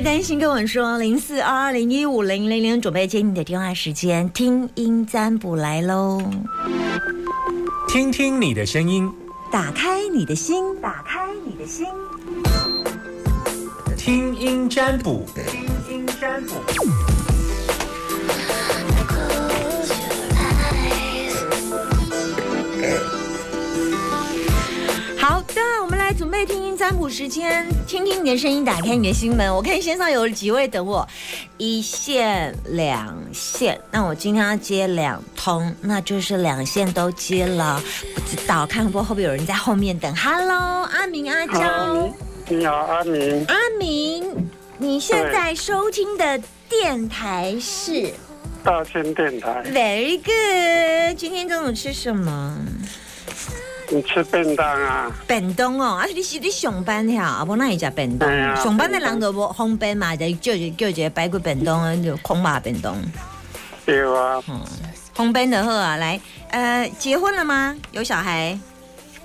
担心跟我说，零四二二零一五零零零，准备接你的电话时间，听音占卜来喽！听听你的声音，打开你的心，打开你的心，听音占卜，听音占卜。占卜时间，听听你的声音，打开你的心门。我看线上有几位等我，一线、两线，那我今天要接两通，那就是两线都接了。不知道看过会不会有人在后面等？Hello，阿明、阿娇，你好，阿明。阿明，你现在收听的电台是大千电台。Very good。今天中午吃什么？你吃便当啊？便当哦，啊，你是你上班呀？啊，无那会食便当。啊上班的人都无方便嘛，就叫一叫一个排骨便当，就空麻便当。对啊，嗯方便的好啊，来，呃，结婚了吗？有小孩？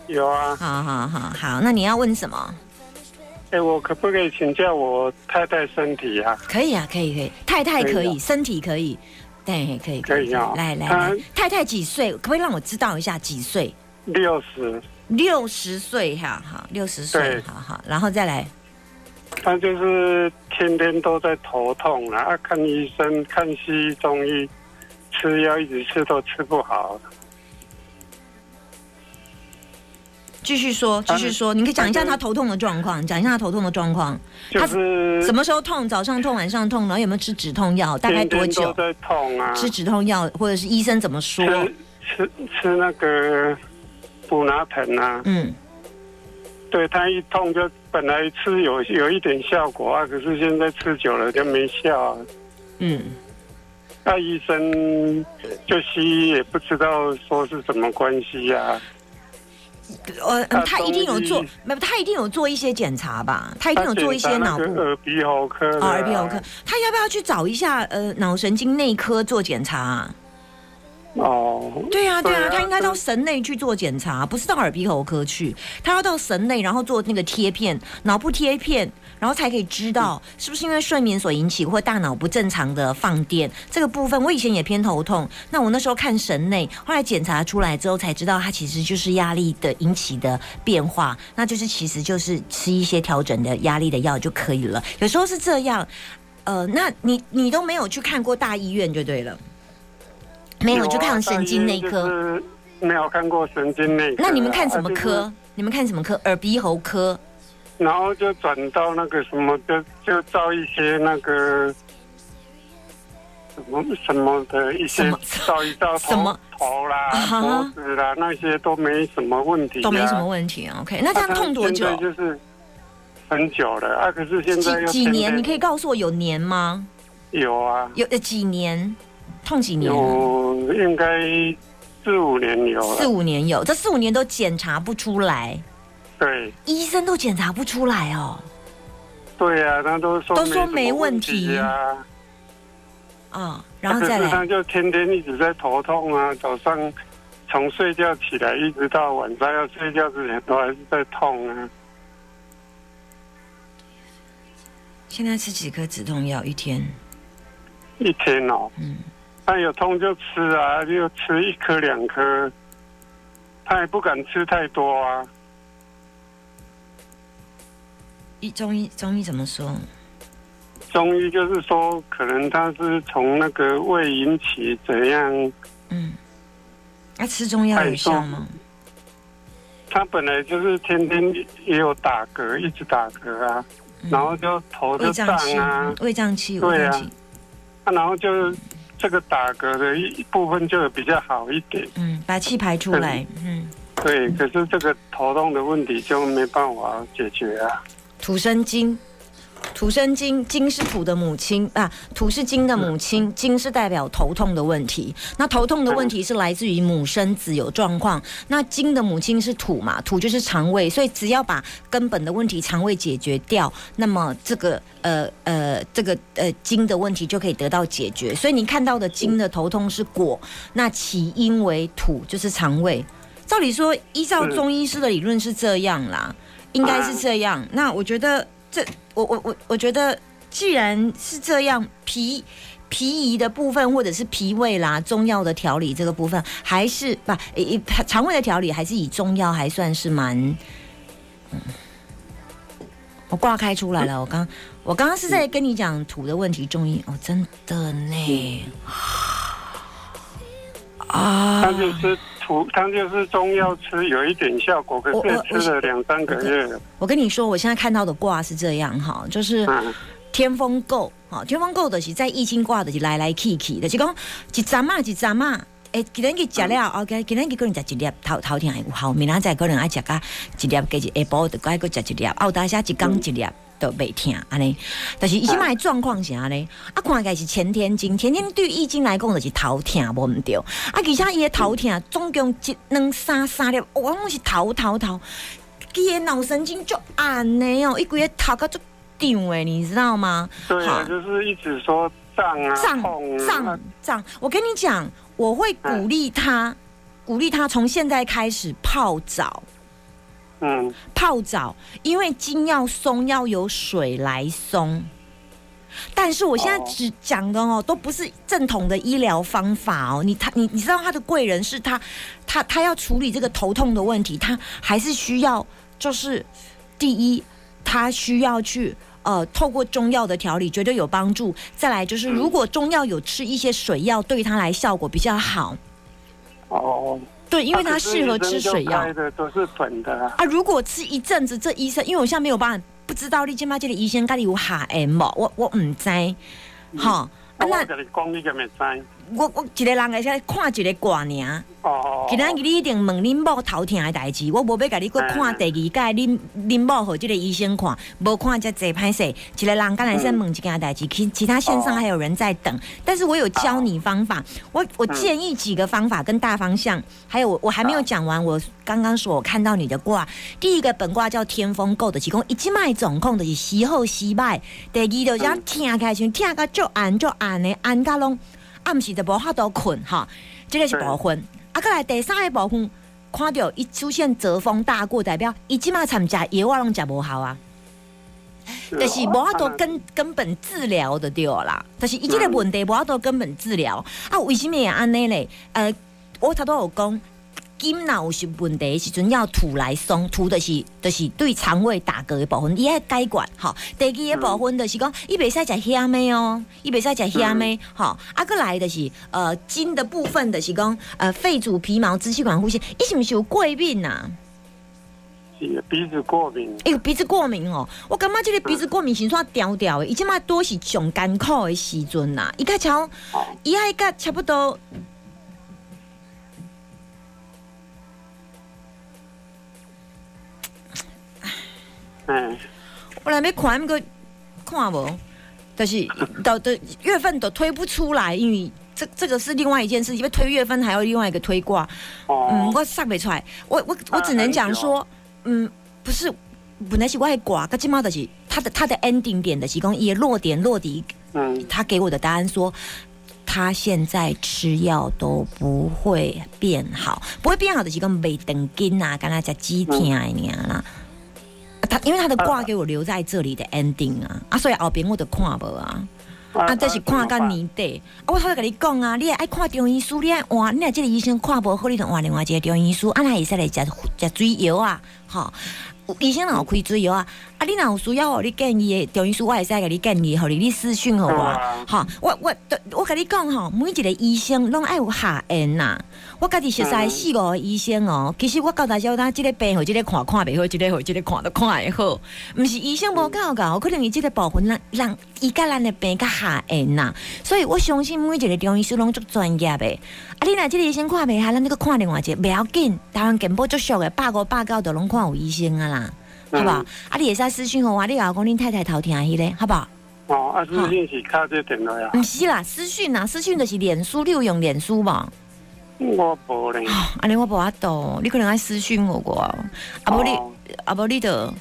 有啊。好好好好，那你要问什么？哎，我可不可以请教我太太身体啊？可以啊，可以可以，太太可以，可以啊身体可以，对，可以可以啊来来来，太太几岁？可不可以让我知道一下几岁？六十，六十岁哈，哈，六十岁，对好好，然后再来。他就是天天都在头痛啊，啊看医生，看西医、中医，吃药一直吃都吃不好。继续说，继续说，你可以讲一下他头痛的状况，讲一下他头痛的状况。就是什么时候痛？早上痛，晚上痛，然后有没有吃止痛药？大概多久？天都在痛啊？吃止痛药，或者是医生怎么说？吃吃吃那个补拿疼啊？嗯，对，他一痛就本来吃有有一点效果啊，可是现在吃久了就没效、啊。嗯，那医生就西医也不知道说是什么关系啊。呃，那他一定有做，没有，他一定有做一些检查吧？他一定有做一些脑部耳鼻喉科耳鼻喉科，他要不要去找一下呃脑神经内科做检查啊？哦，对啊、对啊他应该到神内去做检查，不是到耳鼻喉科去，他要到神内，然后做那个贴片，脑部贴片，然后才可以知道是不是因为睡眠所引起或大脑不正常的放电这个部分。我以前也偏头痛，那我那时候看神内，后来检查出来之后才知道，它其实就是压力的引起的变化，那就是其实就是吃一些调整的压力的药就可以了。有时候是这样，呃，那你你都没有去看过大医院就对了。没有就看神经内科，没有看过神经内科啊。那你们看什么啊科？？你们看什么科？耳鼻喉科。然后就转到那个什么，就就照一些那个什么什么的一些照一照头什么头啦、脖子啦那些都没什么问题、啊，都没什么问题啊。OK，那这样痛多久就是很久了啊，可是现在又几几年？你可以告诉我有年吗？有啊，有呃几年？痛几年了？有应该四五年有，四五年有，这四五年都检查不出来，对。医生都检查不出来哦。对啊，他都说都说没问问题啊，啊，然后再可是他，就天天一直在头痛啊，早上从睡觉起来一直到晚上要睡觉之前都还是在痛啊。现在吃几颗止痛药？一天？一天哦，嗯，他有痛就吃啊，就吃一颗两颗，他也不敢吃太多啊。医中医中医怎么说？中医就是说，可能他是从那个胃引起怎样，嗯，那吃中药有效吗？他本来就是天天也有打嗝，一直打嗝啊，然后就头就胀嗯胃胀气啊，，胃胀气，对啊胃胀气。啊然后就这个打嗝的一部分就比较好一点。嗯，把气排出来。嗯，对，可是这个头痛的问题就没办法解决啊。土生金，土生金，金是土的母亲啊，土是金的母亲，金是代表头痛的问题。那头痛的问题是来自于母生子有状况，那金的母亲是土嘛，土就是肠胃，所以只要把根本的问题肠胃解决掉，那么这个呃呃这个呃金的问题就可以得到解决。所以你看到的金的头痛是果，那起因为土就是肠胃。照理说，依照中医师的理论是这样啦，应该是这样。那我觉得这，我我我我觉得既然是这样，脾脾仪的部分或者是脾胃啦，中药的调理这个部分，还是不肠胃的调理，还是以中药还算是蛮。嗯我挂开出来了，我刚我刚刚是在跟你讲土的问题，中医哦，真的呢，啊他就是土，他就是中药吃有一点效果，可是吃了两三个月了。我跟你说，我现在看到的卦是这样哈，就是嗯，天风姤，哈，天风姤的是在易经卦的是来来去去的，就是讲一阵啊一阵啊。诶，今天去食了，OK，今天去可能食一粒头头天还有效，明仔载可能爱食甲一粒，加一下晡就该个食一粒，啊，有当下一工一粒都袂听安尼。但是伊即摆的状况是安尼，啊，看起来是前天经，前天对易经来讲就是头疼无毋对，啊，而且伊的头疼总共一两三三粒，我拢是头头头，伊的脑神经就暗的哦，伊规个头壳就胀诶，你知道吗？对啊，就是一直说胀啊、胀胀，胀，我跟你讲，我会鼓励他，鼓励他从现在开始泡澡。嗯，泡澡，因为筋要松，要有水来松。但是我现在哦只讲的哦，都不是正统的医疗方法哦。你他你你知道他的贵人是他，他他要处理这个头痛的问题，他还是需要就是第一，他需要去。呃，透过中药的调理绝对有帮助。再来就是，如果中药有吃一些水药，对他来效果比较好。哦，对，因为啊可是他适合吃水药。开的都是粉的啊。啊，如果吃一阵子，这医生，因为我现在没有办法，不知道你今麦这个医生到底有下 M 无，我我唔知，哈、啊，那我跟你讲，你就咪知。我我一个人会使看一个卦尔。哦，今仔日你一定问恁某头疼的代志，我无要甲你搁看第二届，恁恁某互即个医生看，无看才坐歹势。一个人刚才先问一件代志，其其他线上还有人在等，但是我有教你方法，我我建议几个方法跟大方向，还有我我还没有讲完，我刚刚说我看到你的卦，第一个本卦叫天风姤的，是讲一即卖总控的是时好时歹，第二就是讲听开像听个足暗足暗的，暗甲拢暗时就无法度困哈，这个是部分。啊，再来第三个部分，看到一出现折风大过，代表伊即马参加药我拢食无效啊，是哦就是无法度根根本治疗的对啦，就是伊即个问题无法度根本治疗啊，为什么会安尼嘞？呃，我头拄有讲。筋若有是问题的时阵，要吐来松，土就是就是对肠胃打嗝的部分，伊爱改管吼。第二个部分就是讲，伊袂使食虾米哦，伊袂使食虾米吼。啊，过来就是呃筋的部分，就是讲呃肺主皮毛、支气管、呼吸，伊是毋是有过敏呐、是鼻子过敏。哎、有鼻子过敏哦，我感觉这个鼻子过敏是算调调的，伊即马多是上艰苦的时阵呐，伊较超，哦，伊爱甲差不多。嗯，我来要看那个看无，但是到的月份都推不出来，因为这这个是另外一件事，因为推月份还有另外一个推卦，哦，嗯，我上不出来，我我我只能讲说，嗯，不是，本来是我的卦，跟今嘛的是他的他的 ending 点的是讲也落点落底，嗯，他给我的答案说。他现在吃药都不会变好，不会变好的是讲没等筋啊，跟他讲鸡天啊啦。因为他的卦给我留在这里的 ending 啊，啊，所以后边我就看无啊。啊，这是看到年底。啊，我头先跟你讲啊，你也爱看中医书，你爱换，你若这个医生看无好，你就换另外一个中医书，啊，那会使来食食水药啊，吼。医生若有开水药啊，啊，你若有需要互你建议的中医师，我会使甲你建议，互你你私讯互我，吼。我我我跟你讲吼，每一个医生拢爱有下缘呐。我家己实在四五个医生哦，其实我到大少呾，即个病或即个看看袂好，即个好，即个看都看会好。毋是医生无够够，可能伊即个部分让让伊甲咱的病较下缘呐。所以我相信每一个中医师拢足专业的。啊，你若即个医生看袂下，咱你个看另外一个，袂要紧。台湾健保足俗的，百五百九都拢看有医生啊啦，好不好？嗯啊，你会使私讯互我，你甲我讲恁太太头疼迄个，好不好？哦，啊，私讯是卡这电话呀，毋是啦，私讯啊，私讯就是脸书，你有用脸书无？我无咧。安尼我无法度，你可能爱私讯我我，啊无你哦啊无你的，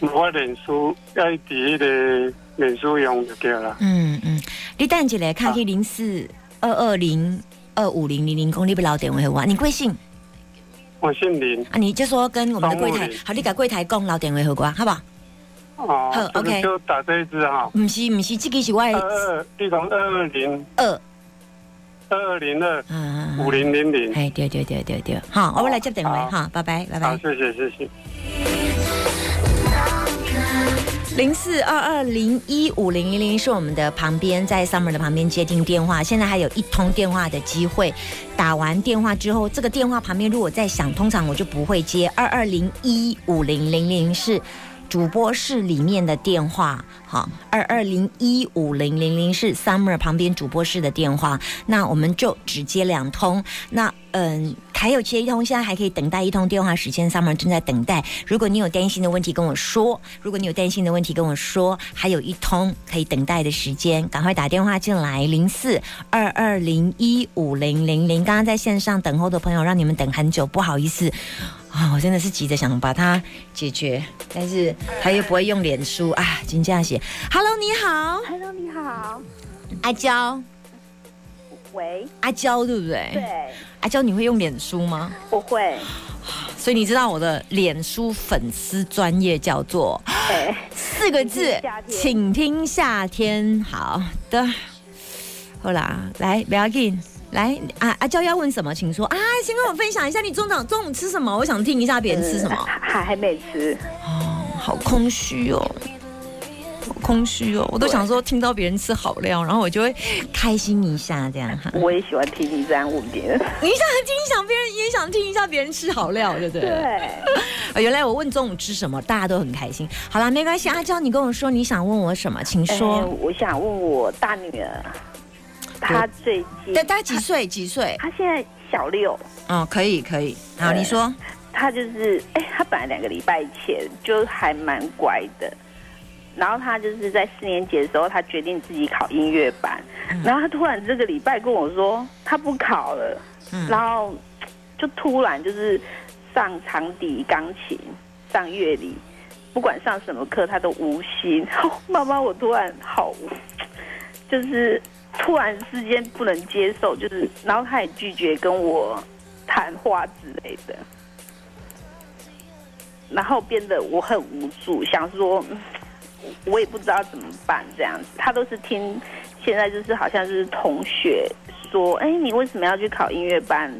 我脸书要伫迄个脸书用就对了。嗯嗯，你等一下卡去零四二二零二五零零零公，你要留电话给我，你贵姓我姓林，啊？你就说跟我们的柜台好，你给柜台讲留电话给我，好不好？哦好，OK 就打这一支哈，不是不是，这个是我二的二，你讲二二零二，二二零二嗯，五零零零，哎，对对对对对，好，我们来接电话哈，拜拜拜好，拜。谢谢谢谢。零四二二零一五零零零是我们的旁边，在 Summer 的旁边接听电话，现在还有一通电话的机会。打完电话之后，这个电话旁边如果在响，通常我就不会接。二二零一五零零零是主播室里面的电话，好，二二零一五零零零是 Summer 旁边主播室的电话，那我们就只接两通。那嗯，还有接一通，现在还可以等待一通电话时间，Summer 正在等待。如果你有担心的问题跟我说，如果你有担心的问题跟我说，还有一通可以等待的时间，赶快打电话进来，零四二二零一五零零零。刚刚在线上等候的朋友，让你们等很久，不好意思。啊，我真的是急着想把它解决，但是他又不会用脸书啊，金价写，Hello，你好，Hello，你好。阿娇，喂，阿娇对不对？对，阿娇，你会用脸书吗？我会。所以你知道我的脸书粉丝专业叫做哎，四个字请听夏，天。好的，好啦，来不要紧。来，啊阿娇要问什么，请说啊！先跟我分享一下你中早中午吃什么，我想听一下别人吃什么。还还还没吃。哦，好空虚哦，好空虚哦，我都想说听到别人吃好料，然后我就会开心一下这样哈。我也喜欢听你这样问别人。你想听，想别人也想听一下别人吃好料，对不对？对，哦，原来我问中午吃什么，大家都很开心。好啦，没关系，阿娇，你跟我说你想问我什么，请哎说。我想问我大女儿，她最近大大家几岁？几岁？她现在小六，哦，可以，可以。好，你说。她就是哎，她本来两个礼拜前就还蛮乖的。然后他就是在四年级的时候，他决定自己考音乐班。然后他突然这个礼拜跟我说，他不考了。嗯然后就突然就是上长笛、钢琴、上乐理，不管上什么课，他都无心。哦 妈妈，我突然好，就是突然之间不能接受，就是然后他也拒绝跟我谈话之类的，然后变得我很无助，想说。嗯我也不知道怎么办，这样子，他都是听，现在就是好像就是同学说，哎，你为什么要去考音乐班？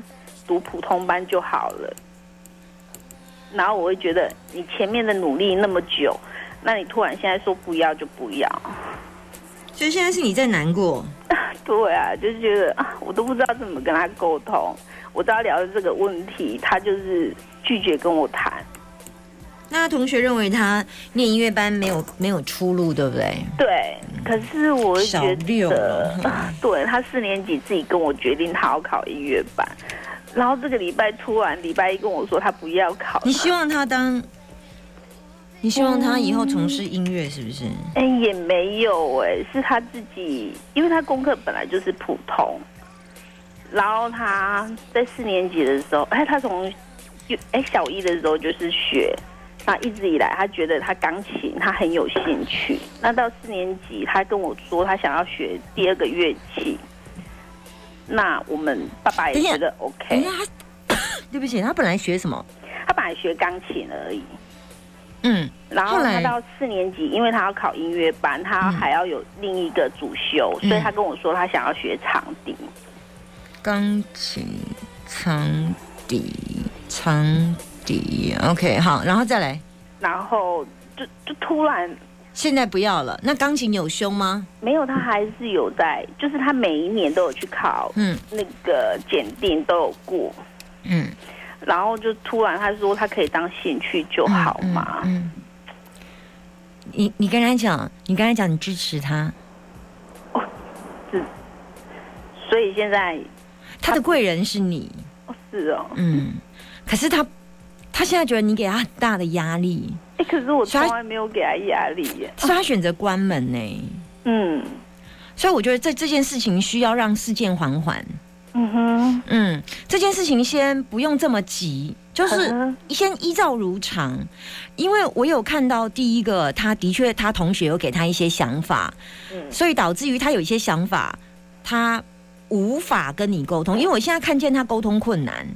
读普通班就好了。然后我会觉得你前面的努力那么久，那你突然现在说不要就不要，所以现在是你在难过。对啊，就是觉得啊，我都不知道怎么跟他沟通。我知道聊的这个问题，他就是拒绝跟我谈。那同学认为他念音乐班没有没有出路，对不对？对，可是我会觉得 对他四年级自己跟我决定他要考音乐班，然后这个礼拜突然礼拜一跟我说他不要考，你希望他当？你希望他以后从事音乐是不是？哎、也没有哎、是他自己，因为他功课本来就是普通，然后他在四年级的时候，哎，他从就哎小一的时候就是学，那一直以来他觉得他钢琴他很有兴趣，那到四年级他跟我说他想要学第二个乐器，那我们爸爸也觉得 OK，他 对不起，他本来学什么？他本来学钢琴而已。嗯，然后他到四年级，因为他要考音乐班，他嗯还要有另一个主修，嗯所以他跟我说他想要学长笛。钢琴、长笛、长笛，OK，好，然后再来。然后就就突然现在不要了。那钢琴有修吗？没有，他还是有在，就是他每一年都有去考嗯那个检定都有过，嗯，然后就突然他说他可以当兴趣就好嘛，嗯。嗯你你跟他讲，你跟他讲，你支持他，哦，是所以现在他的贵人是你，哦是哦，嗯。可是他他现在觉得你给他很大的压力，哎，可是我从来没有给他压力耶，所以他选择关门呢。嗯所以我觉得这这件事情需要让事件缓缓。嗯哼，嗯，这件事情先不用这么急，就是嗯先依照如常。因为我有看到第一个，他的确他同学有给他一些想法，嗯所以导致于他有一些想法，他无法跟你沟通。因为我现在看见他沟通困难，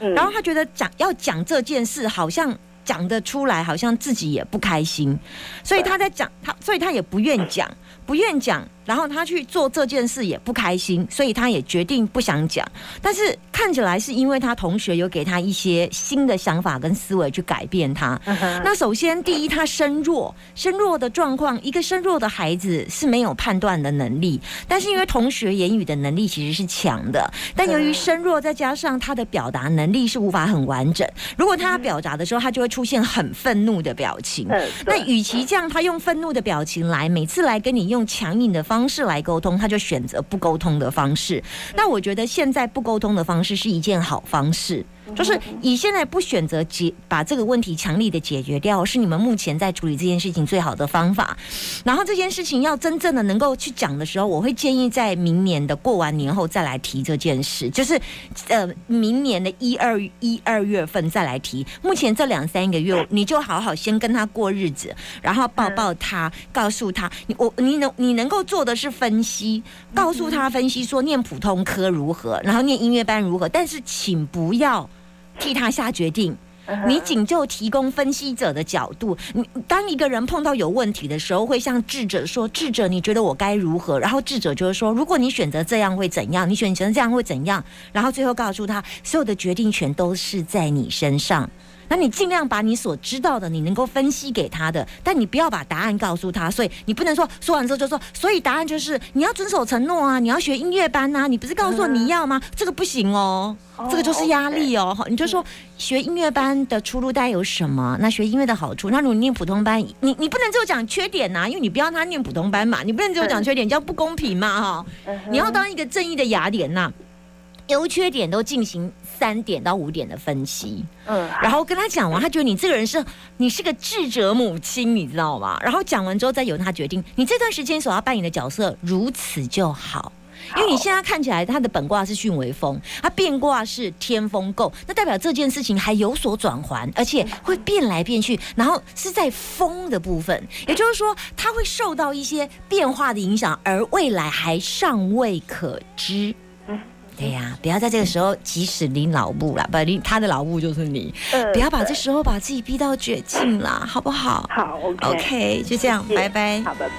嗯然后他觉得讲要讲这件事，好像讲得出来，好像自己也不开心，所以他在讲他，所以他也不愿讲，不愿讲。然后他去做这件事也不开心，所以他也决定不想讲。但是看起来是因为他同学有给他一些新的想法跟思维去改变他。那首先第一，他身弱，身弱的状况，一个身弱的孩子是没有判断的能力。但是因为同学言语的能力其实是强的，但由于身弱，再加上他的表达能力是无法很完整。如果他表达的时候，他就会出现很愤怒的表情。那与其这样，他用愤怒的表情来每次来跟你用强硬的方。方式来沟通，他就选择不沟通的方式。那我觉得现在不沟通的方式是一件好方式。就是以现在不选择解把这个问题强力的解决掉，是你们目前在处理这件事情最好的方法。然后这件事情要真正的能够去讲的时候，我会建议在明年的过完年后再来提这件事，就是呃明年的一二一二月份再来提。目前这两三个月，你就好好先跟他过日子，然后抱抱他，告诉他你我你能你能够做的是分析，告诉他分析说念普通科如何，然后念音乐班如何，但是请不要。替他下决定，你仅就提供分析者的角度。你当一个人碰到有问题的时候，会向智者说：“智者，你觉得我该如何？”然后智者就是说：“如果你选择这样会怎样？你选择这样会怎样？”然后最后告诉他，所有的决定权都是在你身上。那你尽量把你所知道的，你能够分析给他的，但你不要把答案告诉他。所以你不能说说完之后就说，所以答案就是你要遵守承诺啊，你要学音乐班呐，你不是告诉我你要吗？这个不行哦，这个就是压力哦。你就说学音乐班的出路带有什么？那学音乐的好处，那如果你念普通班，你你不能只有讲缺点呐，因为你不要他念普通班嘛，你不能只有讲缺点，叫不公平嘛哈。你要当一个正义的雅典娜。优缺点都进行三点到五点的分析，嗯，然后跟他讲完，他觉得你这个人是，你是个智者母亲，你知道吗？然后讲完之后，再由他决定，你这段时间所要扮演的角色，如此就好。因为你现在看起来，他的本卦是巽为风，他变卦是天风姤，那代表这件事情还有所转环，而且会变来变去，然后是在风的部分，也就是说，他会受到一些变化的影响，而未来还尚未可知。对呀，不要在这个时候即使你老母了，不你他的老母就是你。不要把这时候把自己逼到绝境啦，好不好？好，OK，就这样，拜拜。好，拜拜。